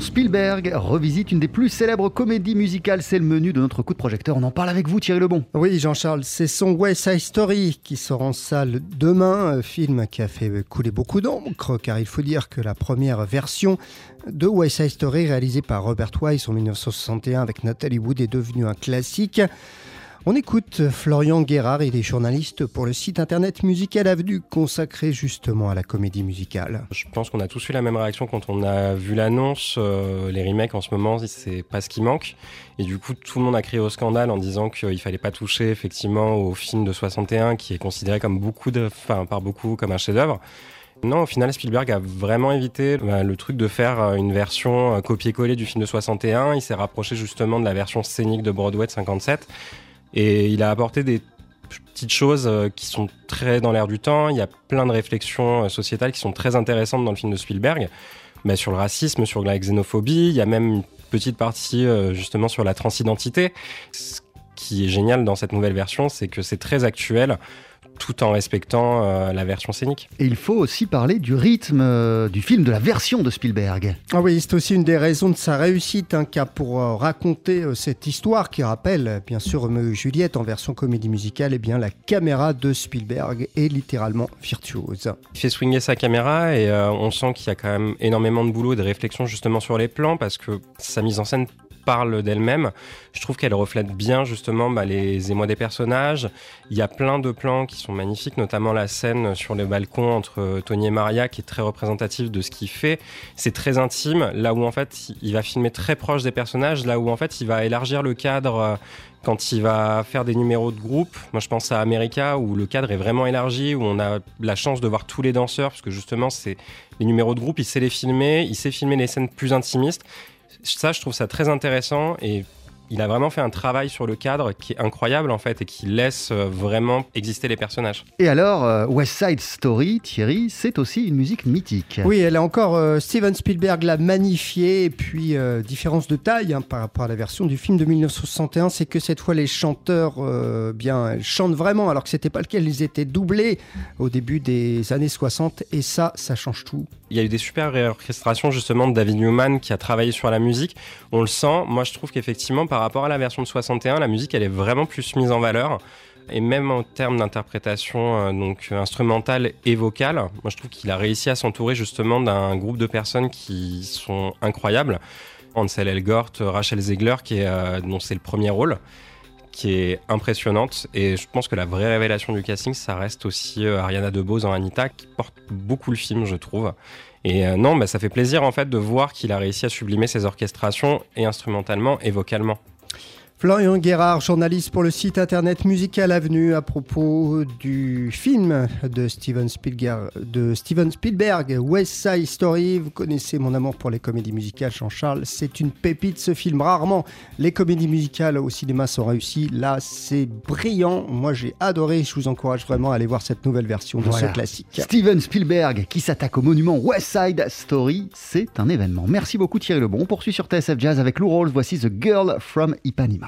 Spielberg revisite une des plus célèbres comédies musicales. C'est le menu de notre coup de projecteur. On en parle avec vous, Thierry Lebon. Oui, Jean-Charles, c'est son West Side Story qui sort en salle demain. Film qui a fait couler beaucoup d'encre, car il faut dire que la première version de West Side Story, réalisée par Robert Wise en 1961 avec Natalie Wood, est devenue un classique. On écoute Florian Guérard, il est journaliste pour le site internet Musical Avenue consacré justement à la comédie musicale. Je pense qu'on a tous eu la même réaction quand on a vu l'annonce. Euh, les remakes en ce moment, c'est pas ce qui manque. Et du coup, tout le monde a crié au scandale en disant qu'il fallait pas toucher effectivement au film de 61 qui est considéré comme beaucoup de, enfin, par beaucoup comme un chef-d'œuvre. Non, au final, Spielberg a vraiment évité bah, le truc de faire euh, une version euh, copier-coller du film de 61. Il s'est rapproché justement de la version scénique de Broadway de 57. Et il a apporté des petites choses euh, qui sont très dans l'air du temps. Il y a plein de réflexions euh, sociétales qui sont très intéressantes dans le film de Spielberg, mais sur le racisme, sur la xénophobie. Il y a même une petite partie euh, justement sur la transidentité. Ce qui est génial dans cette nouvelle version, c'est que c'est très actuel tout en respectant euh, la version scénique. Et il faut aussi parler du rythme euh, du film, de la version de Spielberg. Ah oui, c'est aussi une des raisons de sa réussite, un hein, cas pour euh, raconter cette histoire qui rappelle, bien sûr, Juliette en version comédie musicale, et eh bien la caméra de Spielberg est littéralement virtuose. Il fait swinger sa caméra et on sent qu'il y a quand même énormément de boulot et de réflexion justement sur les plans parce que sa mise en scène parle d'elle-même. Je trouve qu'elle reflète bien justement bah, les émois des personnages. Il y a plein de plans qui sont magnifiques, notamment la scène sur le balcon entre Tony et Maria qui est très représentative de ce qu'il fait. C'est très intime, là où en fait il va filmer très proche des personnages, là où en fait il va élargir le cadre euh, quand il va faire des numéros de groupe. Moi je pense à America où le cadre est vraiment élargi, où on a la chance de voir tous les danseurs, parce que justement c'est les numéros de groupe, il sait les filmer, il sait filmer les scènes plus intimistes ça, je trouve ça très intéressant et il a vraiment fait un travail sur le cadre qui est incroyable en fait et qui laisse euh, vraiment exister les personnages. Et alors, euh, West Side Story, Thierry, c'est aussi une musique mythique. Oui, elle a encore, euh, Steven Spielberg l'a magnifiée et puis différence de taille hein, par rapport à la version du film de 1961, c'est que cette fois les chanteurs, bien, chantent vraiment alors que c'était pas le cas, ils étaient doublés au début des années 60 et ça, ça change tout. Il y a eu des super réorchestrations justement de David Newman qui a travaillé sur la musique. On le sent. Moi, je trouve qu'effectivement, par rapport à la version de 61, la musique, elle est vraiment plus mise en valeur. Et même en termes d'interprétation euh, donc instrumentale et vocale, moi je trouve qu'il a réussi à s'entourer justement d'un groupe de personnes qui sont incroyables. Ansel Elgort, Rachel Zegler, qui est, euh, dont c'est le premier rôle, qui est impressionnante. Et je pense que la vraie révélation du casting, ça reste aussi euh, Ariana DeBose en Anita, qui porte beaucoup le film, je trouve. Et euh, non, bah, ça fait plaisir en fait de voir qu'il a réussi à sublimer ses orchestrations et instrumentalement et vocalement. Florian Guérard, journaliste pour le site internet Musical Avenue, à propos du film de Steven Spielberg, de Steven Spielberg, West Side Story. Vous connaissez mon amour pour les comédies musicales, Jean-Charles. C'est une pépite ce film. Rarement les comédies musicales au cinéma sont réussies. Là, c'est brillant. Moi, j'ai adoré. Je vous encourage vraiment à aller voir cette nouvelle version de ce classique. Steven Spielberg qui s'attaque au monument West Side Story, c'est un événement. Merci beaucoup Thierry Lebon. On poursuit sur TSF Jazz avec Lou Rawls. Voici The Girl from Ipanema.